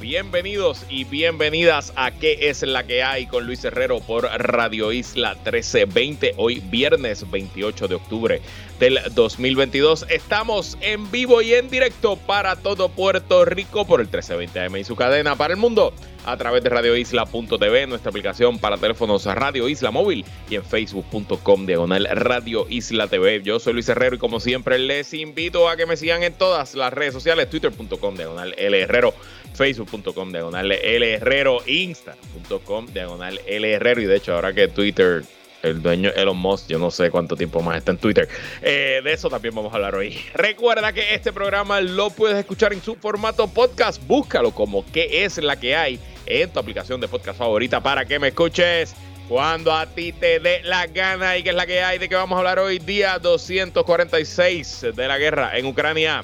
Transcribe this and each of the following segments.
Bienvenidos y bienvenidas a ¿Qué es la que hay? con Luis Herrero por Radio Isla 1320. Hoy viernes 28 de octubre del 2022. Estamos en vivo y en directo para todo Puerto Rico por el 1320 AM y su cadena para el mundo a través de radioisla.tv, nuestra aplicación para teléfonos Radio Isla Móvil y en facebook.com diagonal Radio Isla TV. Yo soy Luis Herrero y como siempre les invito a que me sigan en todas las redes sociales, twitter.com diagonal L Herrero, facebook.com diagonal L Herrero, insta.com diagonal L Herrero y de hecho ahora que Twitter el dueño Elon Musk, yo no sé cuánto tiempo más está en Twitter. Eh, de eso también vamos a hablar hoy. Recuerda que este programa lo puedes escuchar en su formato podcast. Búscalo como qué es la que hay en tu aplicación de podcast favorita para que me escuches cuando a ti te dé la gana y qué es la que hay de que vamos a hablar hoy, día 246 de la guerra en Ucrania.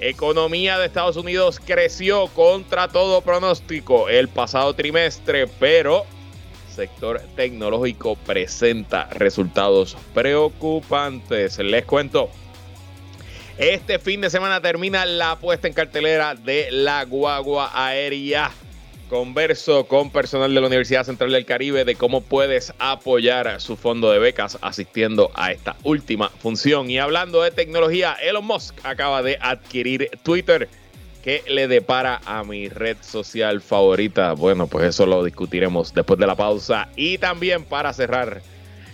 Economía de Estados Unidos creció contra todo pronóstico el pasado trimestre, pero sector tecnológico presenta resultados preocupantes. Les cuento. Este fin de semana termina la puesta en cartelera de la guagua aérea. Converso con personal de la Universidad Central del Caribe de cómo puedes apoyar su fondo de becas asistiendo a esta última función. Y hablando de tecnología, Elon Musk acaba de adquirir Twitter. ¿Qué le depara a mi red social favorita? Bueno, pues eso lo discutiremos después de la pausa. Y también para cerrar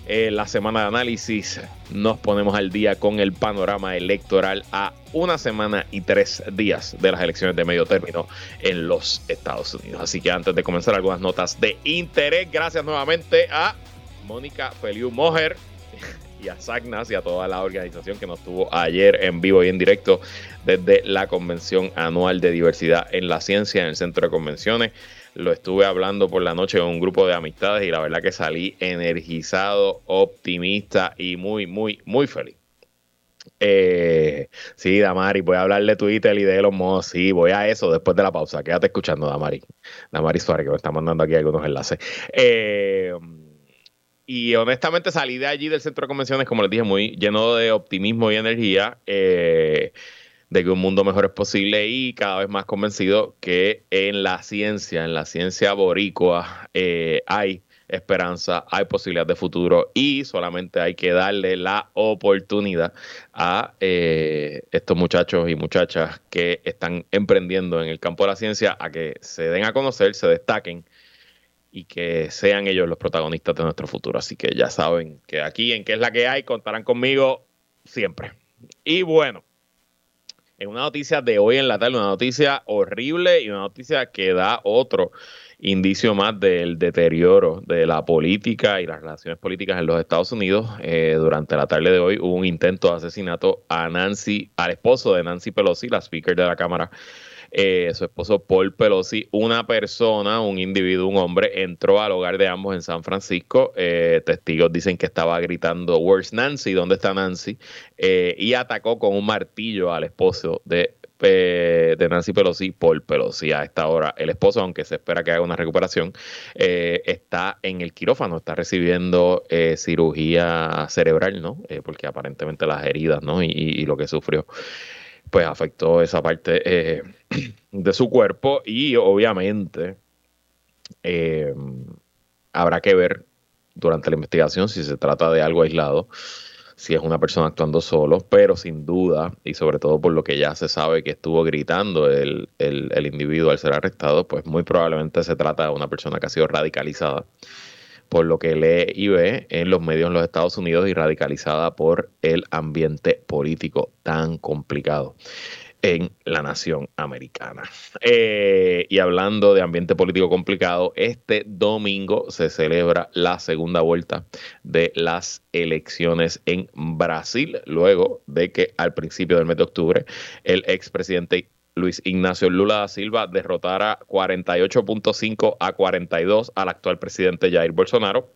eh, la semana de análisis, nos ponemos al día con el panorama electoral a una semana y tres días de las elecciones de medio término en los Estados Unidos. Así que antes de comenzar, algunas notas de interés. Gracias nuevamente a Mónica Feliu Mojer y a Sagnas y a toda la organización que nos tuvo ayer en vivo y en directo desde la Convención Anual de Diversidad en la Ciencia en el Centro de Convenciones. Lo estuve hablando por la noche con un grupo de amistades y la verdad que salí energizado, optimista y muy, muy, muy feliz. Eh, sí, Damari, voy a hablar de Twitter y de los modos. Sí, voy a eso después de la pausa. Quédate escuchando, Damari. Damari Suárez, que me está mandando aquí algunos enlaces. Eh, y honestamente salí de allí del centro de convenciones, como les dije, muy lleno de optimismo y energía, eh, de que un mundo mejor es posible y cada vez más convencido que en la ciencia, en la ciencia boricua, eh, hay esperanza, hay posibilidad de futuro y solamente hay que darle la oportunidad a eh, estos muchachos y muchachas que están emprendiendo en el campo de la ciencia a que se den a conocer, se destaquen y que sean ellos los protagonistas de nuestro futuro. Así que ya saben que aquí en qué es la que hay contarán conmigo siempre. Y bueno, en una noticia de hoy en la tarde, una noticia horrible y una noticia que da otro indicio más del deterioro de la política y las relaciones políticas en los Estados Unidos. Eh, durante la tarde de hoy hubo un intento de asesinato a Nancy, al esposo de Nancy Pelosi, la speaker de la Cámara eh, su esposo Paul Pelosi, una persona, un individuo, un hombre, entró al hogar de ambos en San Francisco. Eh, testigos dicen que estaba gritando, Where's Nancy? ¿Dónde está Nancy? Eh, y atacó con un martillo al esposo de de Nancy Pelosi, Paul Pelosi. A esta hora, el esposo, aunque se espera que haga una recuperación, está en el quirófano, está recibiendo cirugía cerebral, ¿no? porque aparentemente las heridas, ¿no? y lo que sufrió pues afectó esa parte eh, de su cuerpo y obviamente eh, habrá que ver durante la investigación si se trata de algo aislado, si es una persona actuando solo, pero sin duda, y sobre todo por lo que ya se sabe que estuvo gritando el, el individuo al ser arrestado, pues muy probablemente se trata de una persona que ha sido radicalizada por lo que lee y ve en los medios en los Estados Unidos y radicalizada por el ambiente político tan complicado en la nación americana. Eh, y hablando de ambiente político complicado, este domingo se celebra la segunda vuelta de las elecciones en Brasil, luego de que al principio del mes de octubre el expresidente Luis Ignacio Lula da Silva derrotara 48.5 a 42 al actual presidente Jair Bolsonaro.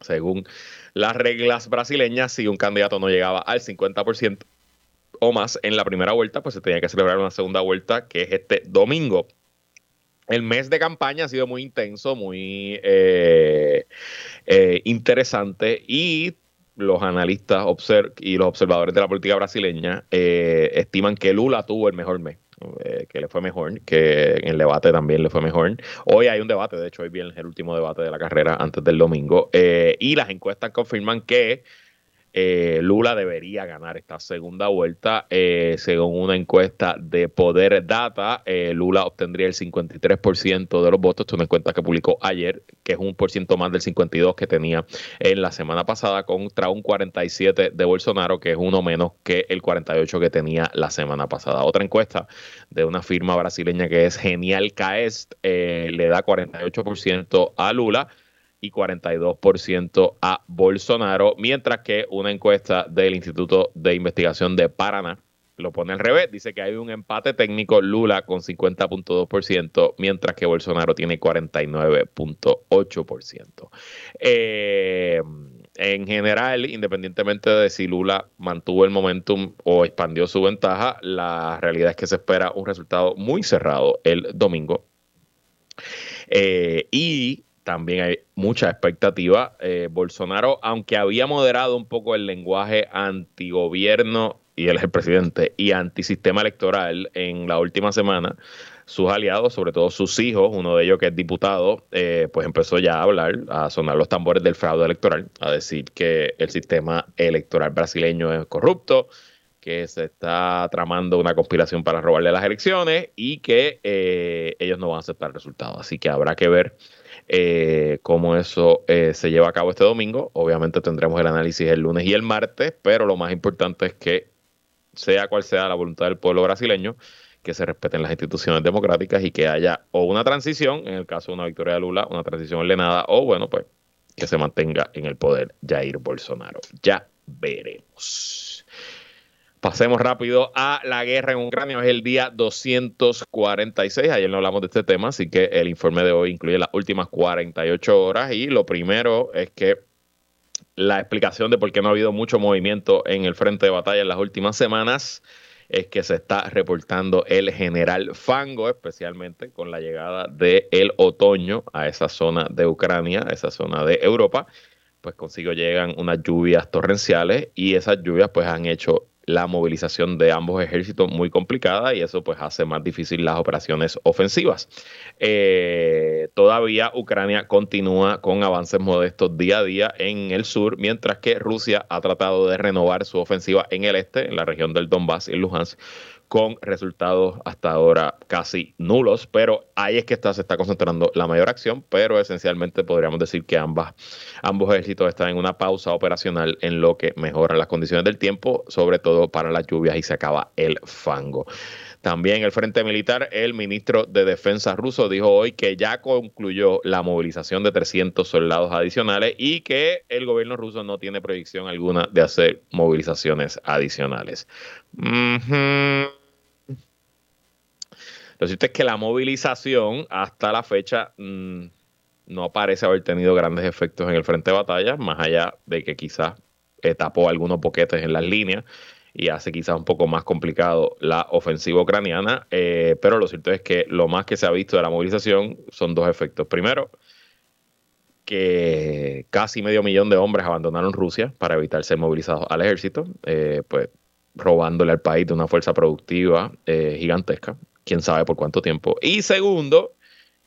Según las reglas brasileñas, si un candidato no llegaba al 50% o más en la primera vuelta, pues se tenía que celebrar una segunda vuelta, que es este domingo. El mes de campaña ha sido muy intenso, muy eh, eh, interesante y los analistas y los observadores de la política brasileña eh, estiman que Lula tuvo el mejor mes. que le fue mejor, que en el debate también le fue mejor. Hoy hay un debate, de hecho hoy viene el último debate de la carrera antes del domingo, y las encuestas confirman que eh, Lula debería ganar esta segunda vuelta. Eh, según una encuesta de Poder Data, eh, Lula obtendría el 53% de los votos. Es una encuesta que publicó ayer, que es un por ciento más del 52% que tenía en la semana pasada, contra un 47% de Bolsonaro, que es uno menos que el 48% que tenía la semana pasada. Otra encuesta de una firma brasileña que es Genial Caest le da 48% a Lula y 42% a Bolsonaro, mientras que una encuesta del Instituto de Investigación de Paraná lo pone al revés, dice que hay un empate técnico, Lula con 50.2%, mientras que Bolsonaro tiene 49.8%. Eh, en general, independientemente de si Lula mantuvo el momentum o expandió su ventaja, la realidad es que se espera un resultado muy cerrado el domingo. Eh, y también hay mucha expectativa. Eh, Bolsonaro, aunque había moderado un poco el lenguaje antigobierno, y él es el presidente, y antisistema electoral en la última semana, sus aliados, sobre todo sus hijos, uno de ellos que es diputado, eh, pues empezó ya a hablar, a sonar los tambores del fraude electoral, a decir que el sistema electoral brasileño es corrupto, que se está tramando una conspiración para robarle las elecciones y que eh, ellos no van a aceptar el resultado. Así que habrá que ver eh, cómo eso eh, se lleva a cabo este domingo. Obviamente tendremos el análisis el lunes y el martes, pero lo más importante es que sea cual sea la voluntad del pueblo brasileño, que se respeten las instituciones democráticas y que haya o una transición, en el caso de una victoria de Lula, una transición ordenada, o bueno, pues que se mantenga en el poder Jair Bolsonaro. Ya veremos. Pasemos rápido a la guerra en Ucrania. Es el día 246. Ayer no hablamos de este tema, así que el informe de hoy incluye las últimas 48 horas. Y lo primero es que la explicación de por qué no ha habido mucho movimiento en el frente de batalla en las últimas semanas es que se está reportando el general Fango, especialmente con la llegada del otoño a esa zona de Ucrania, a esa zona de Europa pues consigo llegan unas lluvias torrenciales y esas lluvias pues han hecho la movilización de ambos ejércitos muy complicada y eso pues hace más difícil las operaciones ofensivas. Eh, todavía Ucrania continúa con avances modestos día a día en el sur, mientras que Rusia ha tratado de renovar su ofensiva en el este, en la región del Donbass y Luhansk, con resultados hasta ahora casi nulos, pero ahí es que se está concentrando la mayor acción, pero esencialmente podríamos decir que ambos ejércitos están en una pausa operacional en lo que mejora las condiciones del tiempo, sobre todo para las lluvias y se acaba el fango. También el Frente Militar, el ministro de Defensa ruso dijo hoy que ya concluyó la movilización de 300 soldados adicionales y que el gobierno ruso no tiene proyección alguna de hacer movilizaciones adicionales. Lo cierto es que la movilización hasta la fecha mm, no parece haber tenido grandes efectos en el frente de batalla, más allá de que quizás tapó algunos boquetes en las líneas y hace quizás un poco más complicado la ofensiva ucraniana, eh, pero lo cierto es que lo más que se ha visto de la movilización son dos efectos. Primero, que casi medio millón de hombres abandonaron Rusia para evitar ser movilizados al ejército, eh, pues robándole al país de una fuerza productiva eh, gigantesca quién sabe por cuánto tiempo. Y segundo,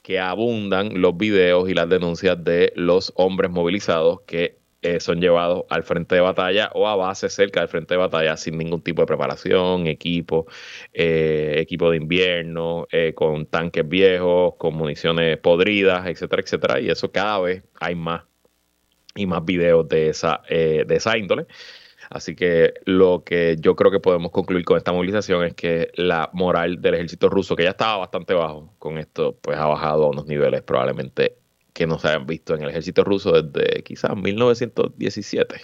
que abundan los videos y las denuncias de los hombres movilizados que eh, son llevados al frente de batalla o a base cerca del frente de batalla sin ningún tipo de preparación, equipo, eh, equipo de invierno, eh, con tanques viejos, con municiones podridas, etcétera, etcétera. Y eso cada vez hay más y más videos de esa, de esa índole. Así que lo que yo creo que podemos concluir con esta movilización es que la moral del ejército ruso, que ya estaba bastante bajo con esto, pues ha bajado a unos niveles probablemente que no se hayan visto en el ejército ruso desde quizás 1917.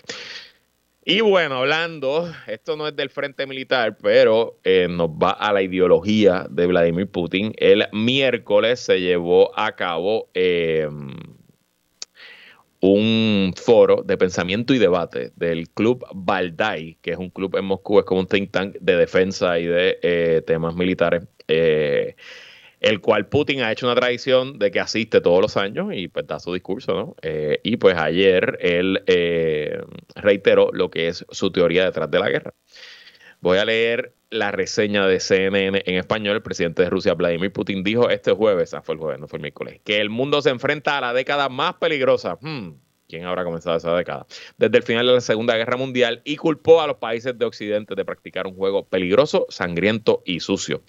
Y bueno, hablando, esto no es del frente militar, pero eh, nos va a la ideología de Vladimir Putin. El miércoles se llevó a cabo eh, un foro de pensamiento y debate del Club Valdai, que es un club en Moscú, es como un think tank de defensa y de eh, temas militares, eh, el cual Putin ha hecho una tradición de que asiste todos los años y pues da su discurso, ¿no? Eh, y pues ayer él reiteró lo que es su teoría detrás de la guerra. Voy a leer la reseña de CNN en español. El presidente de Rusia, Vladimir Putin, dijo este jueves, ah, fue el jueves, no fue el miércoles, que el mundo se enfrenta a la década más peligrosa. Hmm, ¿Quién habrá comenzado esa década? Desde el final de la Segunda Guerra Mundial y culpó a los países de Occidente de practicar un juego peligroso, sangriento y sucio.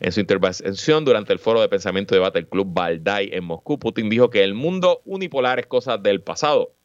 En su intervención durante el foro de pensamiento y debate del Club Valdai en Moscú, Putin dijo que el mundo unipolar es cosa del pasado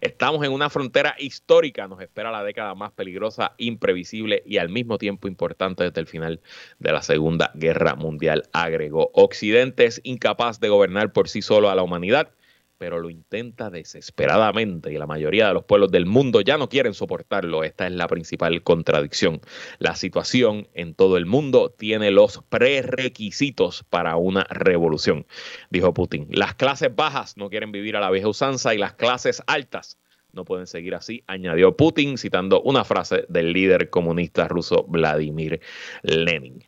Estamos en una frontera histórica, nos espera la década más peligrosa, imprevisible y al mismo tiempo importante desde el final de la Segunda Guerra Mundial, agregó. Occidente es incapaz de gobernar por sí solo a la humanidad pero lo intenta desesperadamente y la mayoría de los pueblos del mundo ya no quieren soportarlo. Esta es la principal contradicción. La situación en todo el mundo tiene los prerequisitos para una revolución, dijo Putin. Las clases bajas no quieren vivir a la vieja usanza y las clases altas no pueden seguir así, añadió Putin, citando una frase del líder comunista ruso Vladimir Lenin.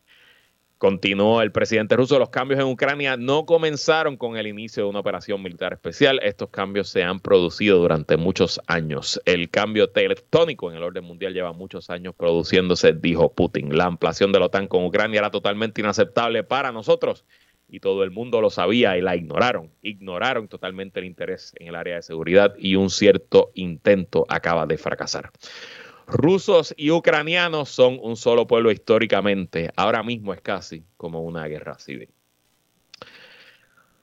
Continuó el presidente ruso, los cambios en Ucrania no comenzaron con el inicio de una operación militar especial, estos cambios se han producido durante muchos años. El cambio tectónico en el orden mundial lleva muchos años produciéndose, dijo Putin. La ampliación de la OTAN con Ucrania era totalmente inaceptable para nosotros y todo el mundo lo sabía y la ignoraron. Ignoraron totalmente el interés en el área de seguridad y un cierto intento acaba de fracasar rusos y ucranianos son un solo pueblo históricamente. Ahora mismo es casi como una guerra civil.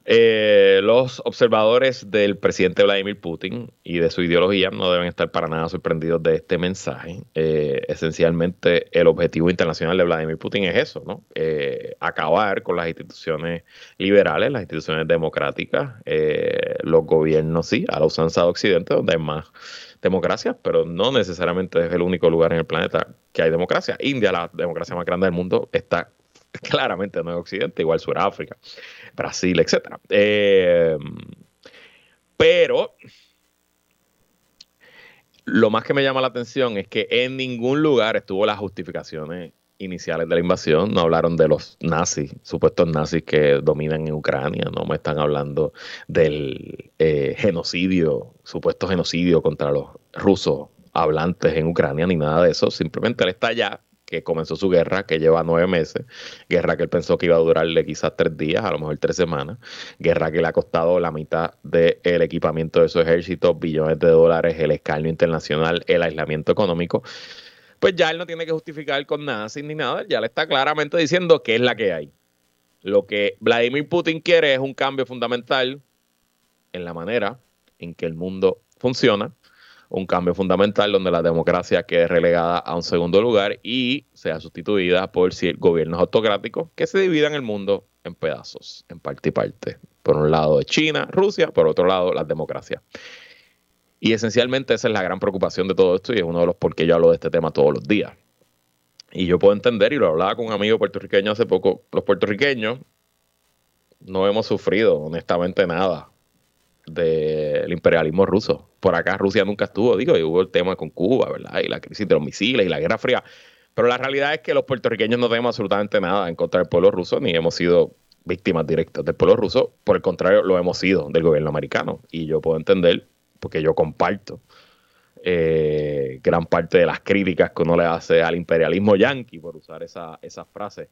Eh, los observadores del presidente Vladimir Putin y de su ideología no deben estar para nada sorprendidos de este mensaje. Eh, esencialmente, el objetivo internacional de Vladimir Putin es eso, ¿no? Eh, acabar con las instituciones liberales, las instituciones democráticas, los gobiernos, sí, a la usanza de Occidente, donde hay más democracia, pero no necesariamente es el único lugar en el planeta que hay democracia. India, la democracia más grande del mundo, está claramente en el Occidente, igual Sudáfrica, Brasil, etc. Eh, pero lo más que me llama la atención es que en ningún lugar estuvo las justificaciones iniciales de la invasión, no hablaron de los nazis, supuestos nazis que dominan en Ucrania, no me están hablando del eh, genocidio, supuesto genocidio contra los rusos hablantes en Ucrania, ni nada de eso, simplemente él está allá, que comenzó su guerra, que lleva nueve meses, guerra que él pensó que iba a durarle quizás tres días, a lo mejor tres semanas, guerra que le ha costado la mitad del equipamiento de su ejército, billones de dólares, el escarnio internacional, el aislamiento económico pues ya él no tiene que justificar con nada, sin ni nada, ya le está claramente diciendo qué es la que hay. Lo que Vladimir Putin quiere es un cambio fundamental en la manera en que el mundo funciona, un cambio fundamental donde la democracia quede relegada a un segundo lugar y sea sustituida por gobiernos autocráticos que se dividan el mundo en pedazos, en parte y parte. Por un lado China, Rusia, por otro lado las democracias. Y esencialmente esa es la gran preocupación de todo esto y es uno de los por qué yo hablo de este tema todos los días. Y yo puedo entender, y lo hablaba con un amigo puertorriqueño hace poco, los puertorriqueños no hemos sufrido honestamente nada del imperialismo ruso. Por acá Rusia nunca estuvo, digo, y hubo el tema con Cuba, ¿verdad? Y la crisis de los misiles y la Guerra Fría. Pero la realidad es que los puertorriqueños no tenemos absolutamente nada en contra del pueblo ruso, ni hemos sido víctimas directas del pueblo ruso. Por el contrario, lo hemos sido del gobierno americano. Y yo puedo entender porque yo comparto eh, gran parte de las críticas que uno le hace al imperialismo yanqui, por usar esa, esa frase.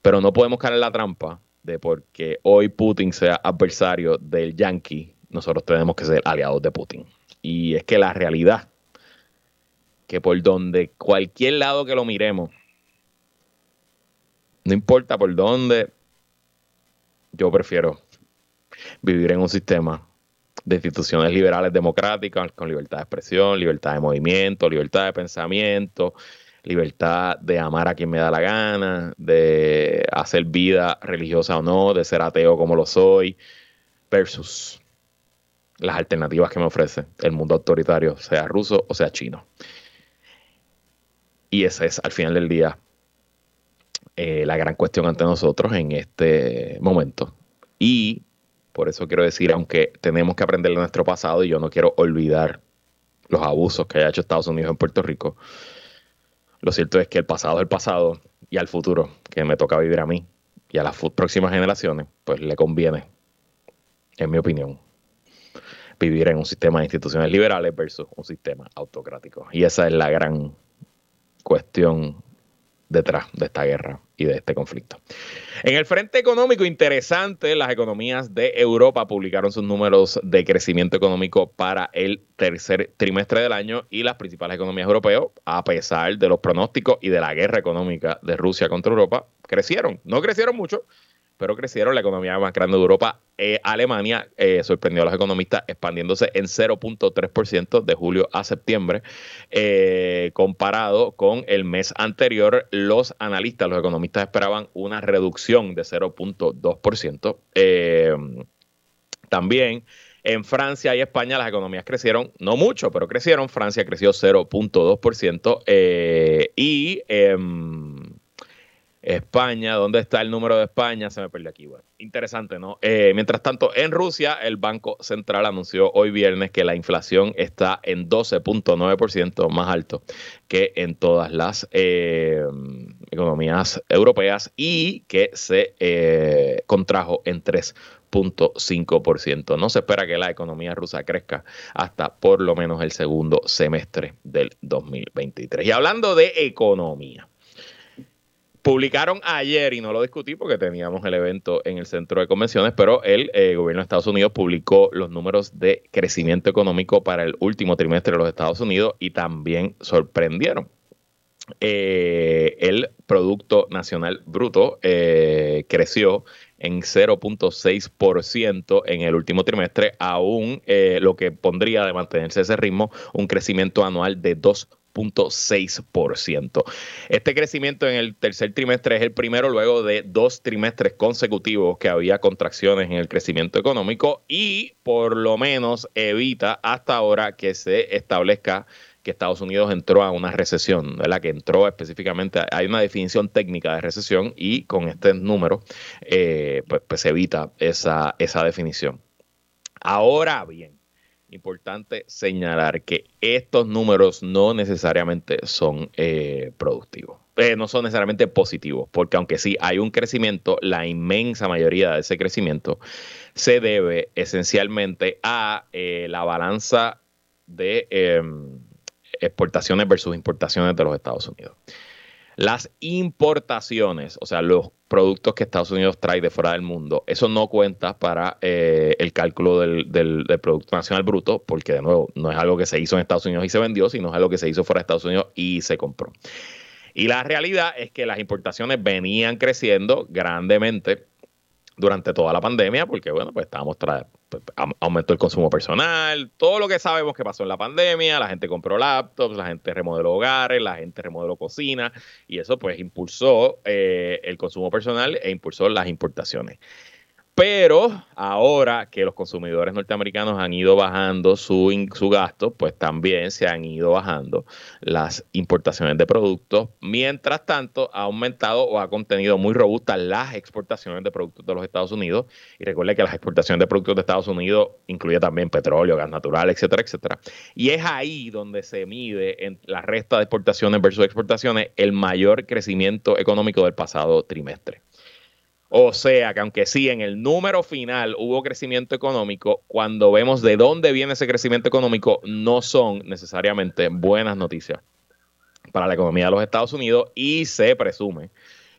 Pero no podemos caer en la trampa de porque hoy Putin sea adversario del yanqui, nosotros tenemos que ser aliados de Putin. Y es que la realidad, que por donde cualquier lado que lo miremos, no importa por dónde, yo prefiero vivir en un sistema de instituciones liberales democráticas con libertad de expresión, libertad de movimiento, libertad de pensamiento, libertad de amar a quien me da la gana, de hacer vida religiosa o no, de ser ateo como lo soy, versus las alternativas que me ofrece el mundo autoritario, sea ruso o sea chino. Y esa es, al final del día, eh, la gran cuestión ante nosotros en este momento. Y Por eso quiero decir, aunque tenemos que aprender de nuestro pasado y yo no quiero olvidar los abusos que haya hecho Estados Unidos en Puerto Rico, lo cierto es que el pasado es el pasado y al futuro que me toca vivir a mí y a las próximas generaciones, pues le conviene, en mi opinión, vivir en un sistema de instituciones liberales versus un sistema autocrático. Y esa es la gran cuestión detrás de esta guerra y de este conflicto. En el frente económico interesante, las economías de Europa publicaron sus números de crecimiento económico para el tercer trimestre del año y las principales economías europeas, a pesar de los pronósticos y de la guerra económica de Rusia contra Europa, crecieron. No crecieron mucho, pero crecieron. La economía más grande de Europa, eh, Alemania, eh, sorprendió a los economistas expandiéndose en 0.3% de julio a septiembre, eh, comparado con el mes anterior. Los analistas, los economistas esperaban una reducción de 0.2%. también en Francia y España las economías crecieron, no mucho, pero crecieron. Francia creció 0.2% y em, España, ¿dónde está el número de España? Se me perdió aquí. Bueno, interesante, ¿no? Eh, mientras tanto, en Rusia, el Banco Central anunció hoy viernes que la inflación está en 12.9%, más alto que en todas las eh, economías europeas y que se eh, contrajo en 3.5%. No se espera que la economía rusa crezca hasta por lo menos el segundo semestre del 2023. Y hablando de economía. Publicaron ayer, y no lo discutí porque teníamos el evento en el centro de convenciones, pero el eh, gobierno de Estados Unidos publicó los números de crecimiento económico para el último trimestre de los Estados Unidos y también sorprendieron. Eh, el Producto Nacional Bruto eh, creció en 0.6% en el último trimestre, aún lo que pondría de mantenerse ese ritmo un crecimiento anual de 2%. Este crecimiento en el tercer trimestre es el primero luego de dos trimestres consecutivos que había contracciones en el crecimiento económico y por lo menos evita hasta ahora que se establezca que Estados Unidos entró a una recesión, ¿verdad? Que entró específicamente, hay una definición técnica de recesión y con este número, eh, pues, pues evita esa, esa definición. Ahora bien, importante señalar que estos números no necesariamente son eh, productivos. Eh, no son necesariamente positivos, porque aunque sí hay un crecimiento, la inmensa mayoría de ese crecimiento se debe esencialmente a eh, la balanza de em, exportaciones versus importaciones de los Estados Unidos. Las importaciones, o sea, los productos que Estados Unidos trae de fuera del mundo, eso no cuenta para eh, el cálculo del, Producto Nacional Bruto, porque de nuevo, no es algo que se hizo en Estados Unidos y se vendió, sino es algo que se hizo fuera de Estados Unidos y se compró. Y la realidad es que las importaciones venían creciendo grandemente durante toda la pandemia, porque bueno, pues estábamos pues, aumentó el consumo personal, todo lo que sabemos que pasó en la pandemia, la gente compró laptops, la gente remodeló hogares, la gente remodeló cocina, y eso pues impulsó eh, el consumo personal e impulsó las importaciones. Pero ahora que los consumidores norteamericanos han ido bajando su, su gasto, pues también se han ido bajando las importaciones de productos. Mientras tanto, ha aumentado o ha contenido muy robustas las exportaciones de productos de los Estados Unidos. Y recuerde que las exportaciones de productos de Estados Unidos incluye también petróleo, gas natural, etcétera, etcétera. Y es ahí donde se mide en la resta de exportaciones versus exportaciones el mayor crecimiento económico del pasado trimestre. O sea que aunque sí en el número final hubo crecimiento económico, cuando vemos de dónde viene ese crecimiento económico, no son necesariamente buenas noticias para la economía de los Estados Unidos y se presume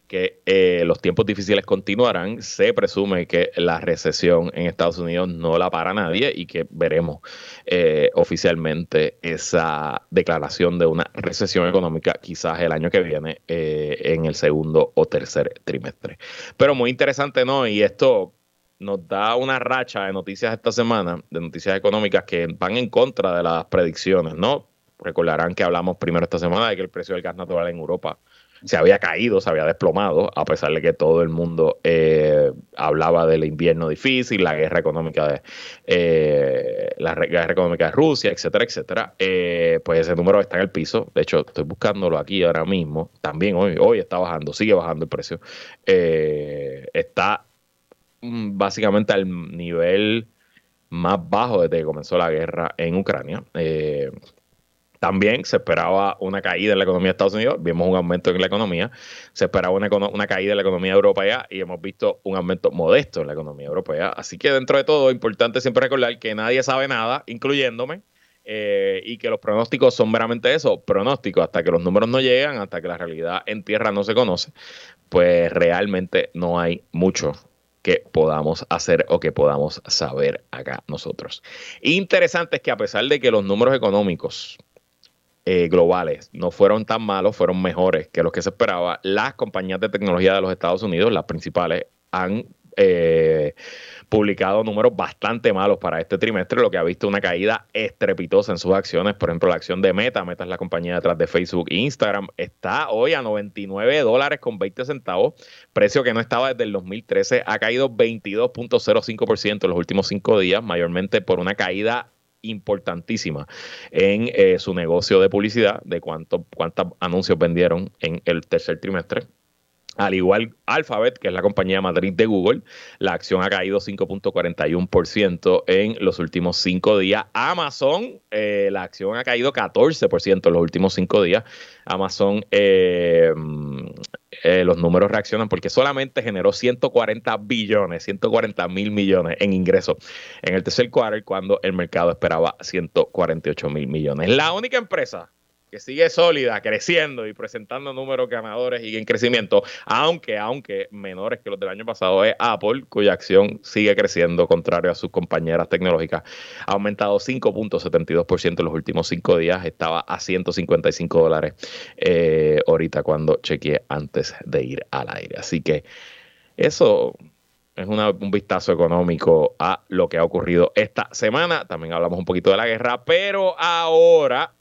que eh, los tiempos difíciles continuarán. Se presume que la recesión en Estados Unidos no la para nadie y que veremos eh, oficialmente esa declaración de una recesión económica quizás el año que viene eh, en el segundo o tercer trimestre. Pero muy interesante, ¿no? Y esto nos da una racha de noticias esta semana, de noticias económicas que van en contra de las predicciones, ¿no? Recordarán que hablamos primero esta semana de que el precio del gas natural en Europa se había caído, se había desplomado, a pesar de que todo el mundo eh, hablaba del invierno difícil, la guerra económica de eh, la guerra económica de Rusia, etcétera, etcétera. Eh, pues ese número está en el piso. De hecho, estoy buscándolo aquí ahora mismo. También hoy, hoy está bajando, sigue bajando el precio. está mm, básicamente al nivel más bajo desde que comenzó la guerra en Ucrania. Eh, también se esperaba una caída en la economía de Estados Unidos, vimos un aumento en la economía, se esperaba una, caída en la economía europea y hemos visto un aumento modesto en la economía europea. Así que dentro de todo, importante siempre recordar que nadie sabe nada, incluyéndome, eh, y que los pronósticos son meramente eso, pronósticos, hasta que los números no llegan, hasta que la realidad en tierra no se conoce, pues realmente no hay mucho que podamos hacer o que podamos saber acá nosotros. Interesante es que a pesar de que los números económicos eh, globales no fueron tan malos, fueron mejores que los que se esperaba, las compañías de tecnología de los Estados Unidos, las principales, han eh, publicado números bastante malos para este trimestre, lo que ha visto una caída estrepitosa en sus acciones. Por ejemplo, la acción de Meta, Meta es la compañía detrás de Facebook e Instagram, está hoy a 99 dólares con 20 centavos, precio que no estaba desde el 2013, ha caído 22.05% en los últimos cinco días, mayormente por una caída importantísima en eh, su negocio de publicidad, de cuánto, cuántos anuncios vendieron en el tercer trimestre. Al igual Alphabet, que es la compañía Madrid de Google, la acción ha caído 5.41% en los últimos cinco días. Amazon, eh, la acción ha caído 14% en los últimos cinco días. Amazon, eh, eh, los números reaccionan porque solamente generó 140 billones, 140 mil millones en ingresos en el tercer quarter cuando el mercado esperaba 148 mil millones. La única empresa que sigue sólida, creciendo y presentando números ganadores y en crecimiento, aunque, aunque menores que los del año pasado, es Apple, cuya acción sigue creciendo, contrario a sus compañeras tecnológicas. Ha aumentado 5.72% en los últimos cinco días, estaba a 155 dólares eh, ahorita cuando chequeé antes de ir al aire. Así que eso es un vistazo económico a lo que ha ocurrido esta semana. También hablamos un poquito de la guerra, pero ahora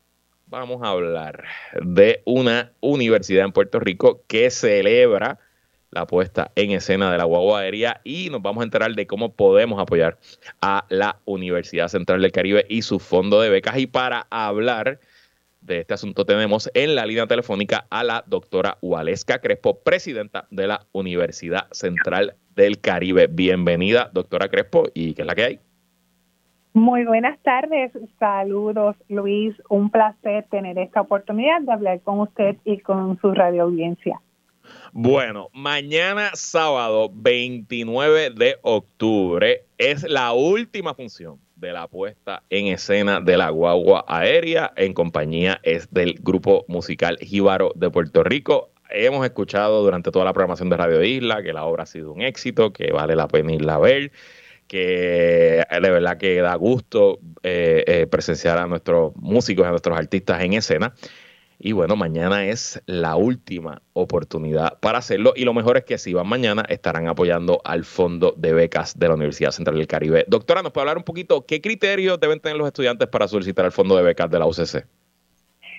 vamos a hablar de una universidad en Puerto Rico que celebra la puesta en escena de la guagua aérea y nos vamos a enterar de cómo podemos apoyar a la Universidad Central del Caribe y su fondo de becas. Y para hablar de este asunto tenemos en la línea telefónica a la doctora Waleska Crespo, presidenta de la Universidad Central del Caribe. Bienvenida, doctora Crespo, ¿y qué es la que hay? Muy buenas tardes, saludos Luis, un placer tener esta oportunidad de hablar con usted y con su radio audiencia. Bueno, mañana sábado 29 de octubre es la última función de la puesta en escena de la guagua aérea en compañía es del grupo musical Jíbaro de Puerto Rico. Hemos escuchado durante toda la programación de Radio Isla que la obra ha sido un éxito, que vale la pena irla a ver que eh, de verdad que da gusto eh, eh, presenciar a nuestros músicos, a nuestros artistas en escena. Y bueno, mañana es la última oportunidad para hacerlo. Y lo mejor es que si van mañana, estarán apoyando al Fondo de Becas de la Universidad Central del Caribe. Doctora, ¿nos puede hablar un poquito qué criterios deben tener los estudiantes para solicitar el Fondo de Becas de la UCC?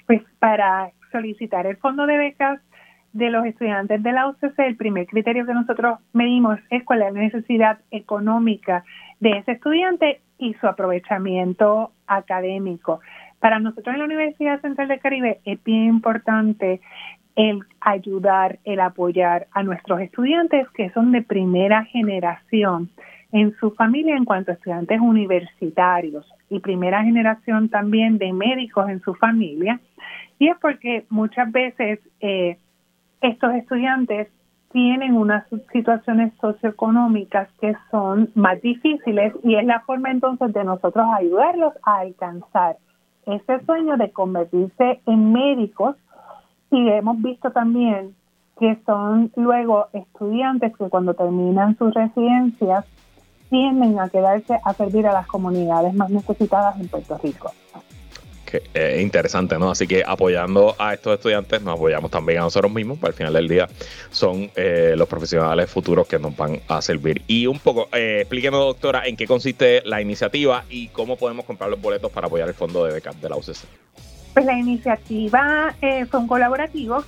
Pues para solicitar el Fondo de Becas de los estudiantes de la UCC, el primer criterio que nosotros medimos es cuál es la necesidad económica de ese estudiante y su aprovechamiento académico. Para nosotros en la Universidad Central del Caribe es bien importante el ayudar, el apoyar a nuestros estudiantes que son de primera generación en su familia en cuanto a estudiantes universitarios y primera generación también de médicos en su familia. Y es porque muchas veces eh, estos estudiantes tienen unas situaciones socioeconómicas que son más difíciles y es la forma entonces de nosotros ayudarlos a alcanzar ese sueño de convertirse en médicos. Y hemos visto también que son luego estudiantes que cuando terminan sus residencias tienden a quedarse a servir a las comunidades más necesitadas en Puerto Rico que es interesante, ¿no? Así que apoyando a estos estudiantes, nos apoyamos también a nosotros mismos, para el final del día son eh, los profesionales futuros que nos van a servir. Y un poco, eh, explíquenos, doctora, en qué consiste la iniciativa y cómo podemos comprar los boletos para apoyar el fondo de becas de la UCC. Pues la iniciativa eh, fue un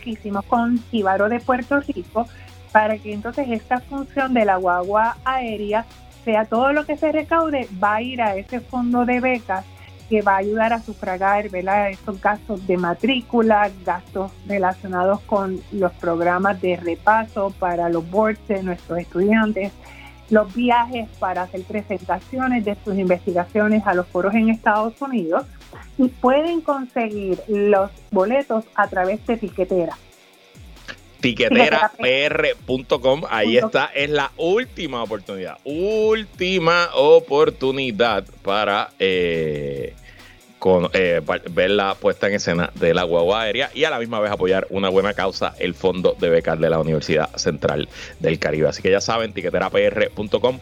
que hicimos con Cibaro de Puerto Rico para que entonces esta función de la guagua aérea sea todo lo que se recaude va a ir a ese fondo de becas que va a ayudar a sufragar ¿verdad? estos gastos de matrícula, gastos relacionados con los programas de repaso para los boards de nuestros estudiantes los viajes para hacer presentaciones de sus investigaciones a los foros en Estados Unidos y pueden conseguir los boletos a través de Tiquetera. Tiqueterapr.com, ahí está, es la última oportunidad, última oportunidad para eh, con, eh, ver la puesta en escena de la guagua aérea y a la misma vez apoyar una buena causa, el Fondo de Becas de la Universidad Central del Caribe. Así que ya saben, tiqueterapr.com.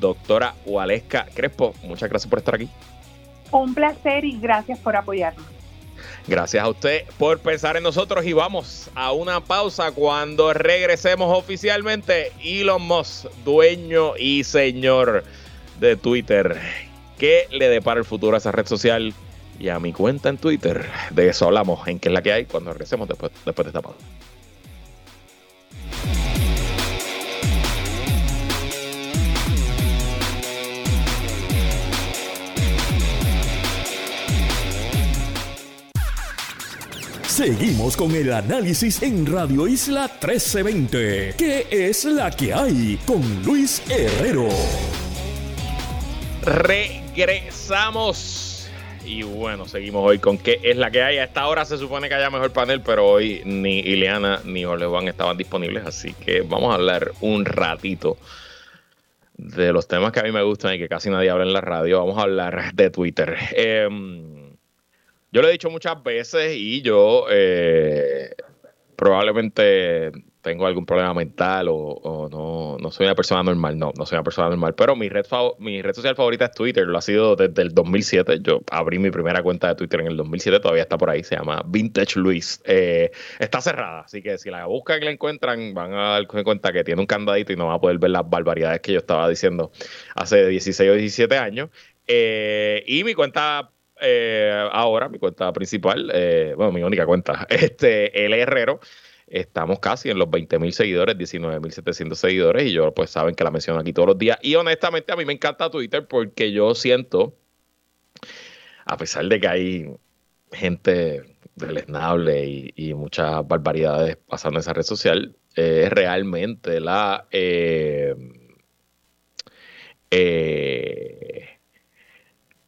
Doctora Waleska Crespo, muchas gracias por estar aquí. Un placer y gracias por apoyarnos. Gracias a usted por pensar en nosotros y vamos a una pausa cuando regresemos oficialmente. Elon Musk, dueño y señor de Twitter. ¿Qué le depara el futuro a esa red social y a mi cuenta en Twitter? De eso hablamos en qué es la que hay cuando regresemos después, después de esta pausa. Seguimos con el análisis en Radio Isla 1320. ¿Qué es la que hay con Luis Herrero? Regresamos. Y bueno, seguimos hoy con qué es la que hay. A esta hora se supone que haya mejor panel, pero hoy ni Ileana ni Juan estaban disponibles. Así que vamos a hablar un ratito de los temas que a mí me gustan y que casi nadie habla en la radio. Vamos a hablar de Twitter. Eh, yo lo he dicho muchas veces y yo eh, probablemente tengo algún problema mental o, no, no, soy una persona normal. No, no soy una persona normal. Pero mi red, mi red social favorita es Twitter. Lo ha sido desde el 2007. Yo abrí mi primera cuenta de Twitter en el 2007. Todavía está por ahí. Se llama Vintage Luis. Eh, está cerrada. Así que si la buscan y la encuentran, van a dar cuenta que tiene un candadito y no van a poder ver las barbaridades que yo estaba diciendo hace 16 o 17 años. Eh, y mi cuenta eh, ahora, mi cuenta principal, eh, bueno, mi única cuenta, este, el Herrero. Estamos casi en los 20 mil seguidores, 19 mil 700 seguidores, y yo, pues, saben que la menciono aquí todos los días. Y honestamente, a mí me encanta Twitter porque yo siento, a pesar de que hay gente deleznable y, muchas barbaridades pasando en esa red social, es realmente la. eh, eh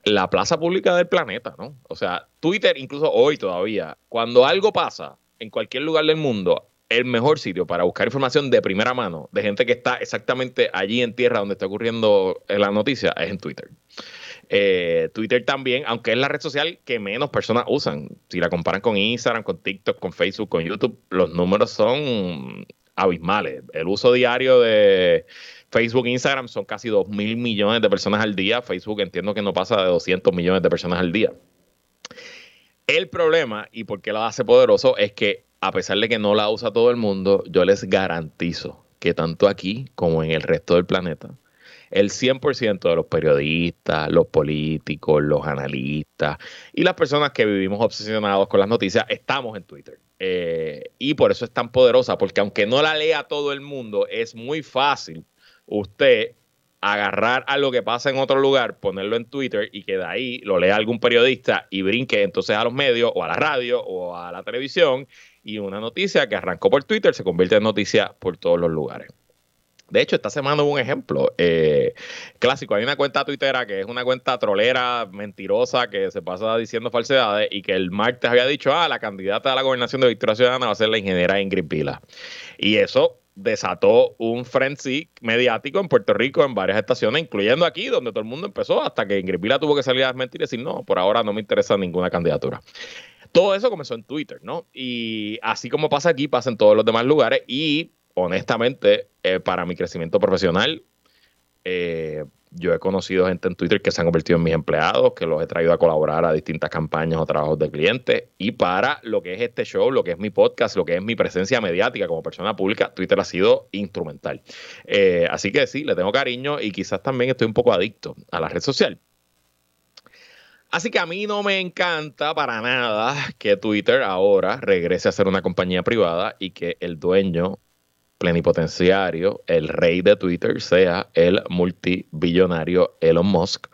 la plaza pública del planeta, ¿no? O sea, Twitter, incluso hoy todavía, cuando algo pasa en cualquier lugar del mundo, el mejor sitio para buscar información de primera mano de gente que está exactamente allí en tierra donde está ocurriendo la noticia es en Twitter. Eh, Twitter también, aunque es la red social que menos personas usan, si la comparan con Instagram, con TikTok, con Facebook, con YouTube, los números son abismales. El uso diario de Facebook e Instagram son casi 2 mil millones de personas al día. Facebook entiendo que no pasa de 200 millones de personas al día. El problema, y por qué lo hace poderoso, es que a pesar de que no la usa todo el mundo, yo les garantizo que tanto aquí como en el resto del planeta, el 100% de los periodistas, los políticos, los analistas y las personas que vivimos obsesionados con las noticias, estamos en Twitter. Eh, y por eso es tan poderosa, porque aunque no la lea todo el mundo, es muy fácil usted agarrar a lo que pasa en otro lugar, ponerlo en Twitter y que de ahí lo lea algún periodista y brinque entonces a los medios o a la radio o a la televisión y una noticia que arrancó por Twitter se convierte en noticia por todos los lugares. De hecho, esta semana hubo un ejemplo eh, clásico. Hay una cuenta twittera que es una cuenta trolera, mentirosa, que se pasa diciendo falsedades y que el martes había dicho, ah, la candidata a la gobernación de Victoria Ciudadana va a ser la ingeniera Ingrid Vila. Y eso desató un frenzy mediático en Puerto Rico en varias estaciones, incluyendo aquí, donde todo el mundo empezó, hasta que Ingrid Vila tuvo que salir a desmentir y decir, no, por ahora no me interesa ninguna candidatura. Todo eso comenzó en Twitter, ¿no? Y así como pasa aquí, pasa en todos los demás lugares y honestamente, eh, para mi crecimiento profesional, eh, yo he conocido gente en Twitter que se han convertido en mis empleados, que los he traído a colaborar a distintas campañas o trabajos de clientes. Y para lo que es este show, lo que es mi podcast, lo que es mi presencia mediática como persona pública, Twitter ha sido instrumental. Eh, así que sí, le tengo cariño y quizás también estoy un poco adicto a la red social. Así que a mí no me encanta para nada que Twitter ahora regrese a ser una compañía privada y que el dueño plenipotenciario, el rey de Twitter, sea el multibillonario Elon Musk,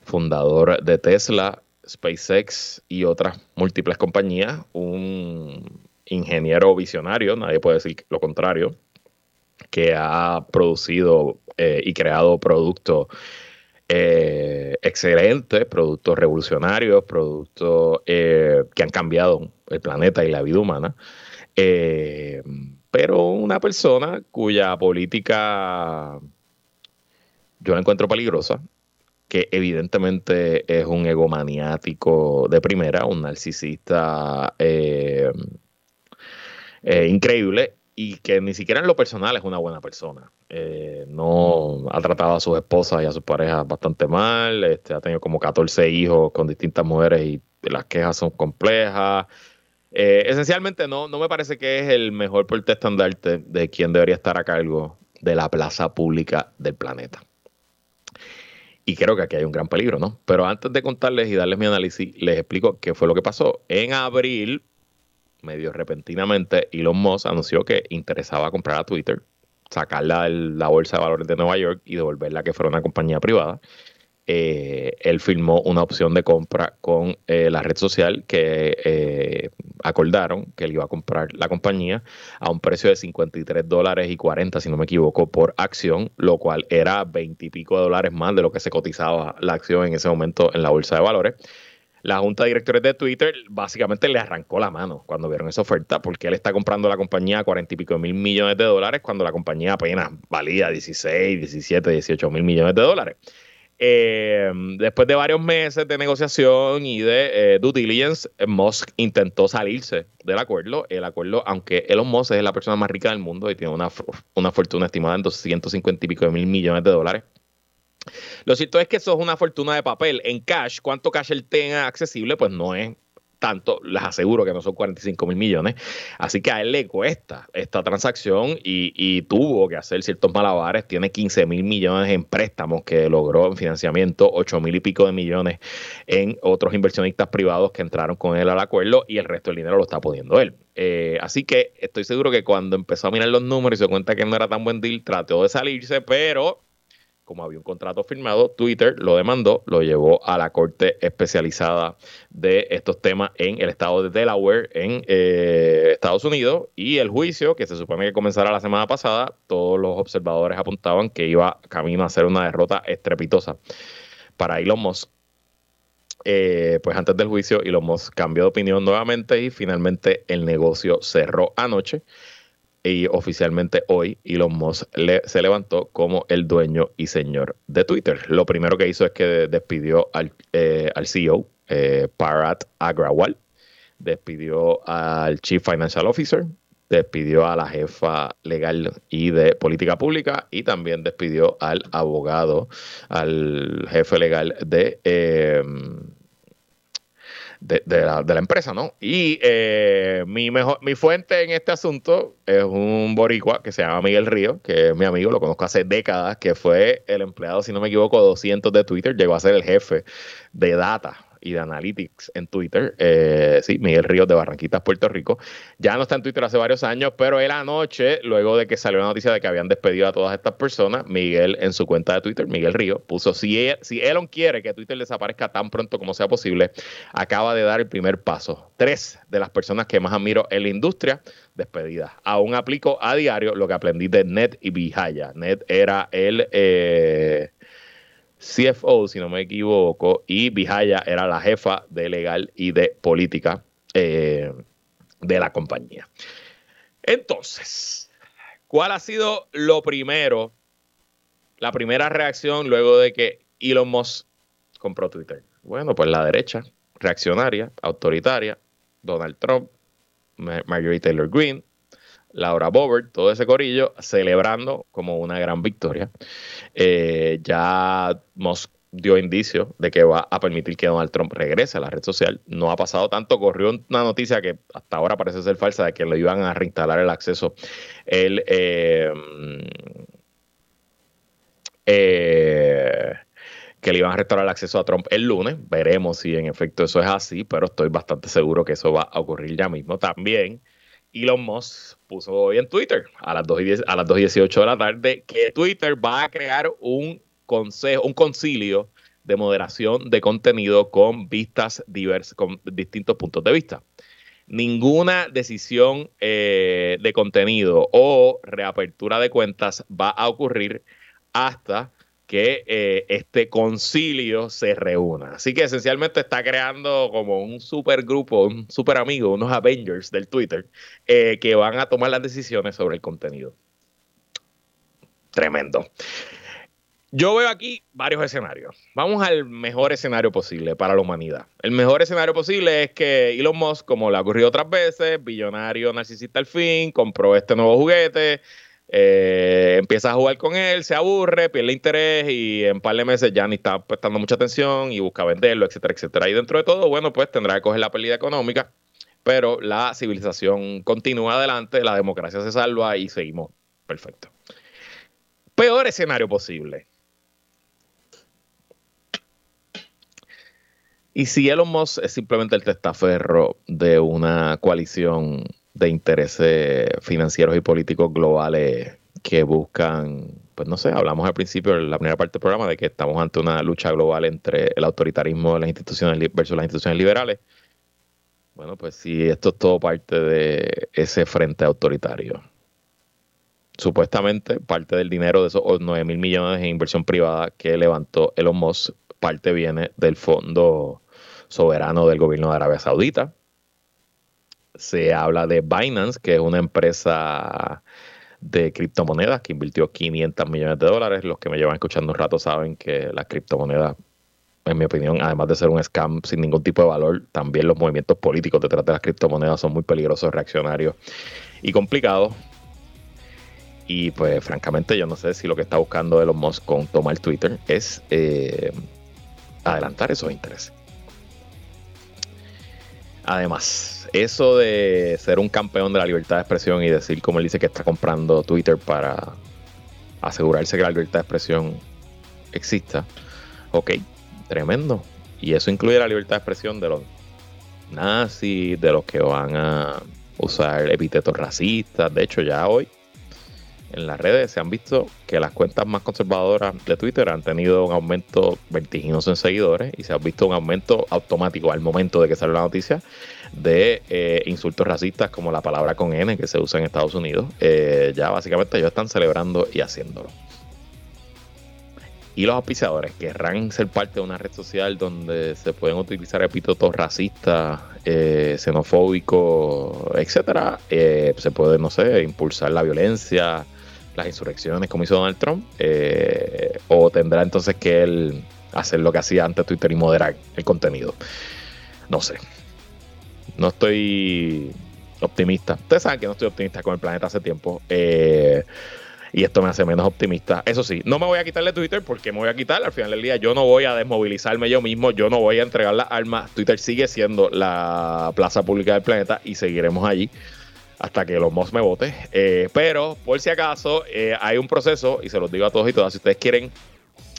fundador de Tesla, SpaceX y otras múltiples compañías, un ingeniero visionario, nadie puede decir lo contrario, que ha producido eh, y creado productos eh, excelentes, productos revolucionarios, productos eh, que han cambiado el planeta y la vida humana. Pero una persona cuya política yo la encuentro peligrosa, que evidentemente es un egomaniático de primera, un narcisista increíble y que ni siquiera en lo personal es una buena persona. Eh, no ha tratado a sus esposas y a sus parejas bastante mal, este, ha tenido como 14 hijos con distintas mujeres y las quejas son complejas. Eh, esencialmente no, no me parece que es el mejor porte estandarte de quien debería estar a cargo de la plaza pública del planeta. Y creo que aquí hay un gran peligro, ¿no? Pero antes de contarles y darles mi análisis, les explico qué fue lo que pasó. En abril, medio repentinamente, Elon Musk anunció que interesaba comprar a Twitter, sacarla de la bolsa de valores de Nueva York y devolverla a que fuera una compañía privada. Eh, él firmó una opción de compra con eh, la red social que eh, acordaron que él iba a comprar la compañía a un precio de 53 dólares y 40, si no me equivoco, por acción, lo cual era 20 y pico de dólares más de lo que se cotizaba la acción en ese momento en la bolsa de valores la junta de directores de Twitter básicamente le arrancó la mano cuando vieron esa oferta, porque él está comprando la compañía a cuarenta y pico mil millones de dólares cuando la compañía apenas valía 16, 17, 18 mil millones de dólares. Eh, después de varios meses de negociación y de eh, due diligence, Musk intentó salirse del acuerdo. El acuerdo, aunque Elon Musk es la persona más rica del mundo y tiene una, una fortuna estimada en 250 y pico de mil millones de dólares, lo cierto es que eso es una fortuna de papel. En cash, ¿cuánto cash él tenga accesible? Pues no es tanto, les aseguro que no son 45 mil millones. Así que a él le cuesta esta transacción y, tuvo que hacer ciertos malabares. Tiene 15 mil millones en préstamos que logró en financiamiento, 8 mil y pico de millones en otros inversionistas privados que entraron con él al acuerdo y el resto del dinero lo está poniendo él. Eh, así que estoy seguro que cuando empezó a mirar los números y se cuenta que no era tan buen deal, trató de salirse, pero como había un contrato firmado, Twitter lo demandó, lo llevó a la corte especializada de estos temas en el estado de Delaware, en eh, Estados Unidos, y el juicio, que se supone que comenzará la semana pasada, todos los observadores apuntaban que iba camino a ser una derrota estrepitosa para Elon Musk. Eh, pues antes del juicio, Elon Musk cambió de opinión nuevamente y finalmente el negocio cerró anoche y oficialmente hoy Elon Musk se levantó como el dueño y señor de Twitter. Lo primero que hizo es que despidió al, eh, CEO, eh, Parat Agrawal, despidió al Chief Financial Officer, despidió a la jefa legal y de política pública y también despidió al abogado, al jefe legal de... Eh, de, la, de, la, empresa, ¿no? Y eh, mi, mejor, mi fuente en este asunto es un boricua que se llama Miguel Río, que es mi amigo, lo conozco hace décadas, que fue el empleado, si no me equivoco, 200 de Twitter, llegó a ser el jefe de data y de Analytics en Twitter. Eh, sí, Miguel Ríos de Barranquitas, Puerto Rico. Ya no está en Twitter hace varios años, pero él anoche, luego de que salió la noticia de que habían despedido a todas estas personas, Miguel en su cuenta de Twitter, Miguel Ríos, puso, si, si Elon quiere que Twitter desaparezca tan pronto como sea posible, acaba de dar el primer paso. Tres de las personas que más admiro en la industria, despedidas. Aún aplico a diario lo que aprendí de Ned y Vijaya. Ned era el... Eh, CFO, si no me equivoco, y Vijaya era la jefa de legal y de política eh, de la compañía. Entonces, ¿cuál ha sido lo primero, la primera reacción luego de que Elon Musk compró Twitter? Bueno, pues la derecha, reaccionaria, autoritaria, Donald Trump, Marjorie Taylor Greene, Laura Bobert, todo ese corillo, celebrando como una gran victoria. Eh, ya Musk dio indicio de que va a permitir que Donald Trump regrese a la red social. No ha pasado tanto, corrió una noticia que hasta ahora parece ser falsa de que le iban a reinstalar el acceso. Eh, eh, que le iban a restaurar el acceso a Trump el lunes. Veremos si en efecto eso es así, pero estoy bastante seguro que eso va a ocurrir ya mismo. También Elon Musk puso hoy en Twitter a las 2 y, a las 2 y 18 de la tarde que Twitter va a crear un consejo, un concilio de moderación de contenido con vistas diversas, con distintos puntos de vista. ninguna decisión eh, de contenido o reapertura de cuentas va a ocurrir hasta que eh, este concilio se reúna. Así que esencialmente está creando como un super grupo, un super amigo, unos Avengers del Twitter, eh, que van a tomar las decisiones sobre el contenido. Tremendo. Yo veo aquí varios escenarios. Vamos al mejor escenario posible para la humanidad. El mejor escenario posible es que Elon Musk, como le ha ocurrido otras veces, billonario narcisista al fin, compró este nuevo juguete, eh, empieza a jugar con él, se aburre, pierde interés y en par de meses ya ni está prestando mucha atención y busca venderlo, etcétera, etcétera. Y dentro de todo, bueno, pues tendrá que coger la pérdida económica, pero la civilización continúa adelante, la democracia se salva y seguimos. Perfecto. Peor escenario posible. Y si Elon Musk es simplemente el testaferro de una coalición de intereses financieros y políticos globales que buscan, pues no sé, hablamos al principio, en la primera parte del programa, de que estamos ante una lucha global entre el autoritarismo de las instituciones versus las instituciones liberales. Bueno, pues si esto es todo parte de ese frente autoritario. Supuestamente parte del dinero de esos 9 mil millones en inversión privada que levantó Elon Musk, parte viene del fondo soberano del gobierno de Arabia Saudita, se habla de Binance, que es una empresa de criptomonedas que invirtió 500 millones de dólares. Los que me llevan escuchando un rato saben que las criptomonedas, en mi opinión, además de ser un scam sin ningún tipo de valor, también los movimientos políticos detrás de las criptomonedas son muy peligrosos, reaccionarios y complicados. Y pues francamente yo no sé si lo que está buscando Elon Musk con tomar Twitter es eh, adelantar esos intereses. Además, eso de ser un campeón de la libertad de expresión y decir, como él dice, que está comprando Twitter para asegurarse que la libertad de expresión exista, ok, tremendo. Y eso incluye la libertad de expresión de los nazis, de los que van a usar epítetos racistas. De hecho, ya hoy en las redes se han visto que las cuentas más conservadoras de Twitter han tenido un aumento vertiginoso en seguidores y se ha visto un aumento automático al momento de que sale la noticia de eh, insultos racistas como la palabra con N que se usa en Estados Unidos. Eh, ya básicamente ellos están celebrando y haciéndolo. Y los auspiciadores querrán ser parte de una red social donde se pueden utilizar epítetos racistas, eh, xenofóbicos, etcétera. se puede, no sé, impulsar la violencia, las insurrecciones como hizo Donald Trump, eh, o tendrá entonces que él hacer lo que hacía antes Twitter y moderar el contenido. No sé. No estoy optimista. Ustedes saben que no estoy optimista con el planeta hace tiempo. Eh, y esto me hace menos optimista. Eso sí, no me voy a quitarle Twitter porque me voy a quitar. Al final del día, yo no voy a desmovilizarme yo mismo, yo no voy a entregar las armas. Twitter sigue siendo la plaza pública del planeta y seguiremos allí hasta que los Moss me vote. Eh, pero por si acaso, eh, hay un proceso, y se los digo a todos y todas, si ustedes quieren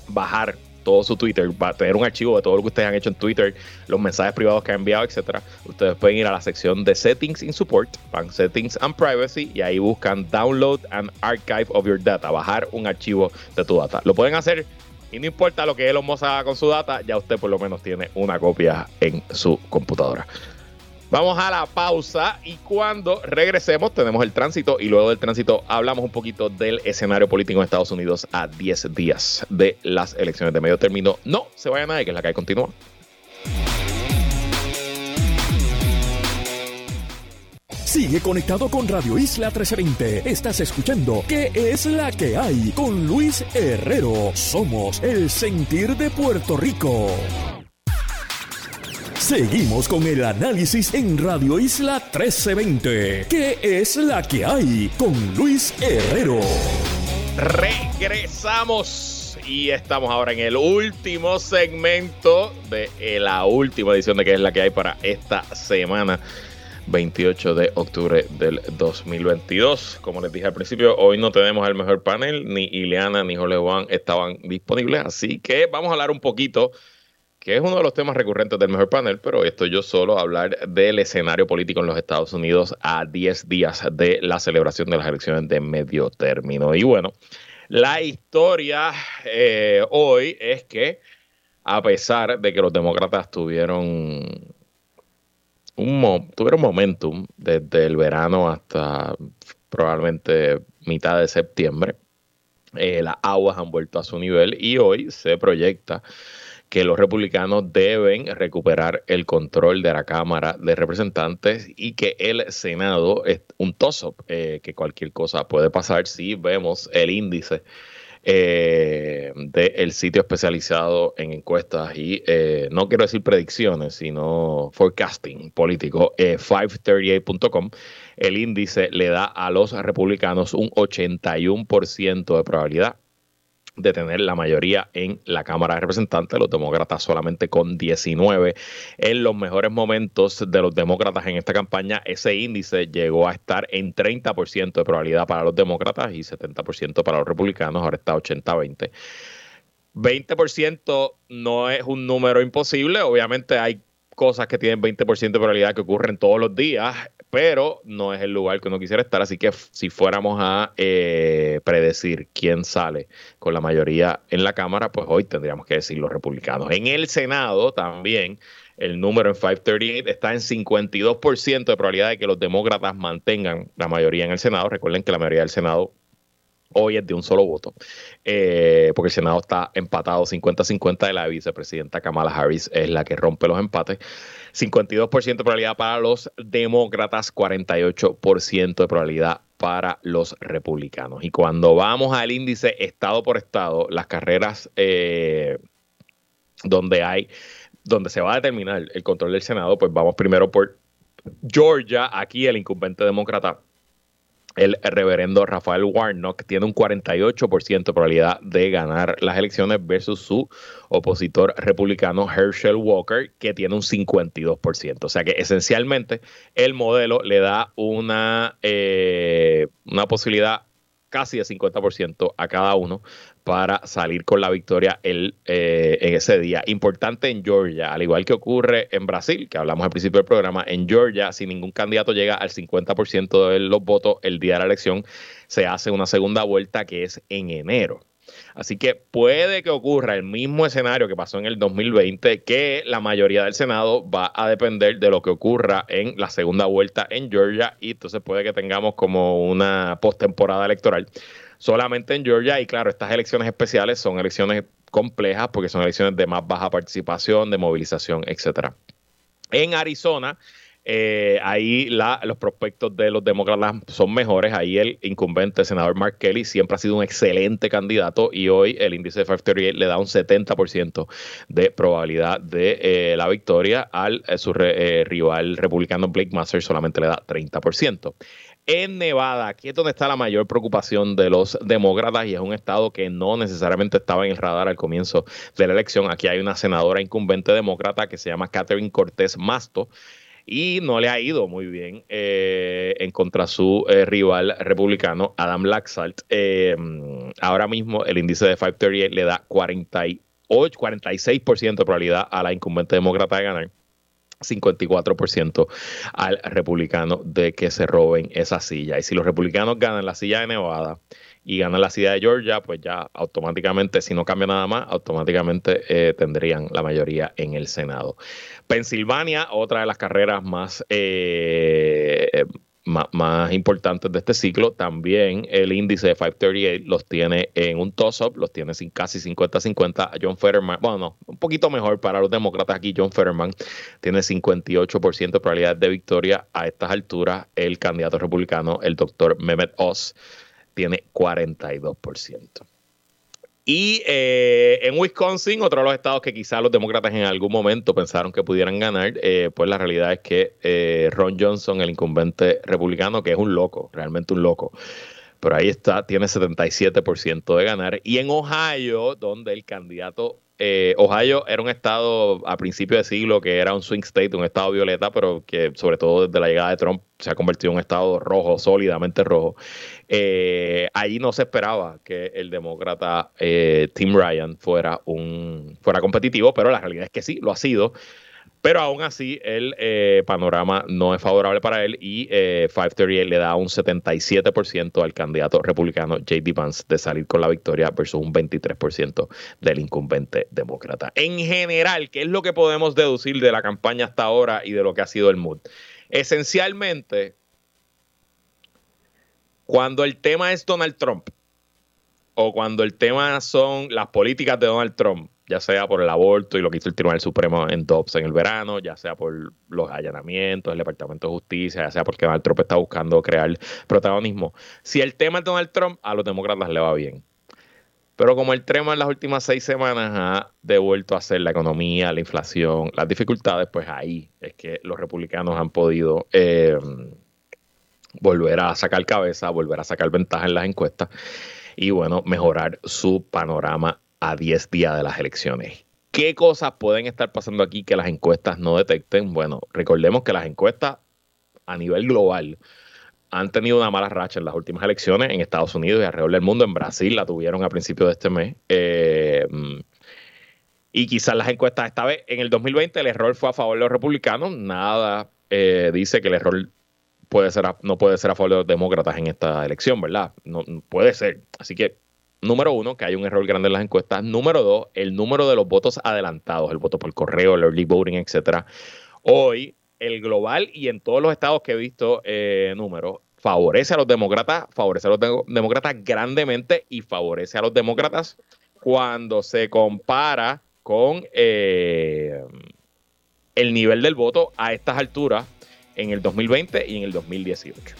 bajar todo su Twitter, va a tener un archivo de todo lo que ustedes han hecho en Twitter, los mensajes privados que han enviado, etcétera. Ustedes pueden ir a la sección de Settings in Support, van Settings and Privacy y ahí buscan Download and Archive of Your Data, bajar un archivo de tu data. Lo pueden hacer y no importa lo que Elon Musk haga con su data, ya usted por lo menos tiene una copia en su computadora. Vamos a la pausa y cuando regresemos tenemos el tránsito y luego del tránsito hablamos un poquito del escenario político en Estados Unidos a 10 días de las elecciones de medio término. No se vaya nadie, que es la que continúa. Sigue conectado con Radio Isla 1320. Estás escuchando ¿Qué es la que hay? Con Luis Herrero. Somos el sentir de Puerto Rico. Seguimos con el análisis en Radio Isla 1320. ¿Qué es la que hay? Con Luis Herrero. Regresamos y estamos ahora en el último segmento de eh, la última edición de ¿Qué es la que hay para esta semana? 28 de octubre del 2022. Como les dije al principio, hoy no tenemos el mejor panel, ni Ileana ni Jole Juan estaban disponibles, así que vamos a hablar un poquito que es uno de los temas recurrentes del mejor panel, pero estoy yo solo a hablar del escenario político en los Estados Unidos a 10 días de la celebración de las elecciones de medio término. Y bueno, la historia eh, hoy es que a pesar de que los demócratas tuvieron un, tuvieron momentum desde el verano hasta probablemente mitad de septiembre. Eh, las aguas han vuelto a su nivel y hoy se proyecta que los republicanos deben recuperar el control de la Cámara de Representantes y que el Senado es un toss-up, eh, que cualquier cosa puede pasar si vemos el índice eh, del sitio especializado en encuestas y eh, no quiero decir predicciones, sino forecasting político, 538.com. El índice le da a los republicanos un 81% de probabilidad de tener la mayoría en la Cámara de Representantes, los demócratas solamente con 19. En los mejores momentos de los demócratas en esta campaña, ese índice llegó a estar en 30% de probabilidad para los demócratas y 70% para los republicanos, ahora está 80-20. 20% no es un número imposible, obviamente hay cosas que tienen 20% de probabilidad que ocurren todos los días pero no es el lugar que uno quisiera estar. Así que si fuéramos a eh, predecir quién sale con la mayoría en la Cámara, pues hoy tendríamos que decir los republicanos. En el Senado también. El número en 538 está en 52% de probabilidad de que los demócratas mantengan la mayoría en el Senado. Recuerden que la mayoría del Senado hoy es de un solo voto, eh, porque el Senado está empatado 50-50 de la vicepresidenta Kamala Harris es la que rompe los empates. 52% de probabilidad para los demócratas, 48% de probabilidad para los republicanos. Y cuando vamos al índice estado por estado, las carreras eh, donde hay, donde se va a determinar el control del Senado, pues vamos primero por Georgia, aquí el incumbente demócrata el reverendo Rafael Warnock tiene un 48% de probabilidad de ganar las elecciones versus su opositor republicano Herschel Walker, que tiene un 52%. O sea que esencialmente el modelo le da una, eh, una posibilidad casi de 50% a cada uno para salir con la victoria el, eh, en ese día. Importante en Georgia, al igual que ocurre en Brasil, que hablamos al principio del programa, en Georgia, si ningún candidato llega al 50% de los votos el día de la elección, se hace una segunda vuelta que es en enero. Así que puede que ocurra el mismo escenario que pasó en el 2020, que la mayoría del Senado va a depender de lo que ocurra en la segunda vuelta en Georgia y entonces puede que tengamos como una postemporada electoral solamente en Georgia. Y claro, estas elecciones especiales son elecciones complejas porque son elecciones de más baja participación, de movilización, etcétera. En Arizona, eh, ahí los prospectos de los demócratas son mejores. Ahí el incumbente, el senador Mark Kelly, siempre ha sido un excelente candidato y hoy el índice de 538 le da un 70% de probabilidad de eh, la victoria al eh, su rival republicano Blake Masters solamente le da 30% en Nevada, aquí es donde está la mayor preocupación de los demócratas y es un estado que no necesariamente estaba en el radar al comienzo de la elección. Aquí hay una senadora incumbente demócrata que se llama Catherine Cortés Masto y no le ha ido muy bien eh, en contra su eh, rival republicano, Adam Laxalt. Eh, ahora mismo el índice de 538 le da 48, 46% de probabilidad a la incumbente demócrata de ganar 54% al republicano de que se roben esa silla. Y si los republicanos ganan la silla de Nevada y ganan la silla de Georgia, pues ya automáticamente, si no cambia nada más, automáticamente eh, tendrían la mayoría en el Senado. Pensilvania, otra de las carreras más eh, más, importantes de este ciclo. También el índice de 538 los tiene en un toss-up, los tiene sin casi 50-50 John Fetterman. Bueno, no, un poquito mejor para los demócratas aquí. John Fetterman tiene 58% de probabilidad de victoria. A estas alturas, el candidato republicano, el doctor Mehmet Oz, tiene 42%. Y eh, en Wisconsin, otro de los estados que quizás los demócratas en algún momento pensaron que pudieran ganar, eh, pues la realidad es que eh, Ron Johnson, el incumbente republicano, que es un loco, realmente un loco, pero ahí está, tiene 77% de ganar. Y en Ohio, donde el candidato eh, Ohio era un estado a principio de siglo que era un swing state, un estado violeta, pero que sobre todo desde la llegada de Trump se ha convertido en un estado rojo, sólidamente rojo. Eh, allí no se esperaba que el demócrata eh, Tim Ryan fuera un fuera competitivo, pero la realidad es que sí, lo ha sido. Pero aún así, el eh, panorama no es favorable para él y eh, 538 le da un 77% al candidato republicano J.D. Vance de salir con la victoria versus un 23% del incumbente demócrata. En general, ¿qué es lo que podemos deducir de la campaña hasta ahora y de lo que ha sido el mood? Esencialmente, cuando el tema es Donald Trump o cuando el tema son las políticas de Donald Trump, ya sea por el aborto y lo que hizo el Tribunal Supremo en Dobbs en el verano, ya sea por los allanamientos del Departamento de Justicia, ya sea porque Donald Trump está buscando crear protagonismo. Si el tema es Donald Trump, a los demócratas le va bien. Pero como el tema en las últimas seis semanas ha devuelto a ser la economía, la inflación, las dificultades, pues ahí es que los republicanos han podido eh, volver a sacar cabeza, volver a sacar ventaja en las encuestas y bueno, mejorar su panorama a 10 días de las elecciones. ¿Qué cosas pueden estar pasando aquí que las encuestas no detecten? Bueno, recordemos que las encuestas a nivel global han tenido una mala racha en las últimas elecciones en Estados Unidos y alrededor del mundo. En Brasil la tuvieron a principios de este mes. Eh, y quizás las encuestas esta vez, en el 2020 el error fue a favor de los republicanos. Nada eh, dice que el error puede ser no puede ser a favor de los demócratas en esta elección, ¿verdad? No, puede ser. Así que Número uno, que hay un error grande en las encuestas. Número dos, el número de los votos adelantados, el voto por correo, el early voting, etcétera. Hoy, el global y en todos los estados que he visto eh, números, favorece a los demócratas, favorece a los demócratas grandemente y favorece a los demócratas cuando se compara con eh, el nivel del voto a estas alturas en el 2020 y en el 2018.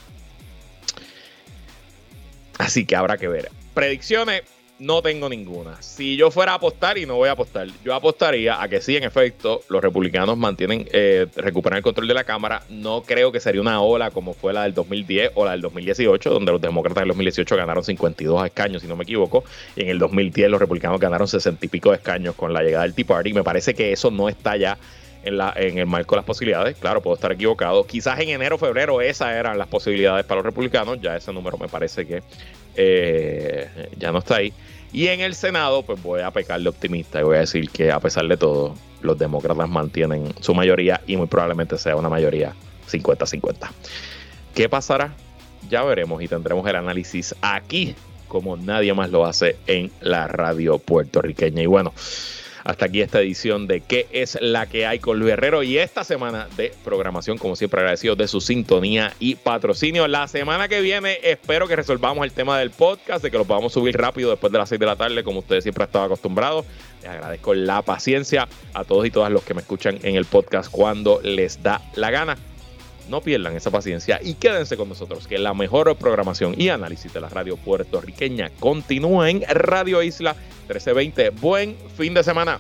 Así que habrá que ver. Predicciones, no tengo ninguna. Si yo fuera a apostar, y no voy a apostar, yo apostaría a que sí, en efecto, los republicanos mantienen, eh, recuperan el control de la Cámara. No creo que sería una ola como fue la del 2010 o la del 2018, donde los demócratas en 2018 ganaron 52 escaños, si no me equivoco, y en el 2010 los republicanos ganaron 60 y pico de escaños con la llegada del Tea Party. Me parece que eso no está ya en, la, en el marco de las posibilidades. Claro, puedo estar equivocado. Quizás en enero febrero esas eran las posibilidades para los republicanos. Ya ese número me parece que eh, ya no está ahí. Y en el Senado, pues voy a pecar de optimista y voy a decir que a pesar de todo, los demócratas mantienen su mayoría y muy probablemente sea una mayoría 50-50. ¿Qué pasará? Ya veremos y tendremos el análisis aquí como nadie más lo hace en la radio puertorriqueña. Y bueno, hasta aquí esta edición de ¿Qué es la que hay con Luis Herrero? Y esta semana de programación, como siempre, agradecido de su sintonía y patrocinio. La semana que viene espero que resolvamos el tema del podcast, de que lo podamos subir rápido después de las 6 de la tarde, como ustedes siempre estado acostumbrados. Les agradezco la paciencia a todos y todas los que me escuchan en el podcast cuando les da la gana. No pierdan esa paciencia y quédense con nosotros, que la mejor programación y análisis de la radio puertorriqueña continúa en Radio Isla 1320. Buen fin de semana.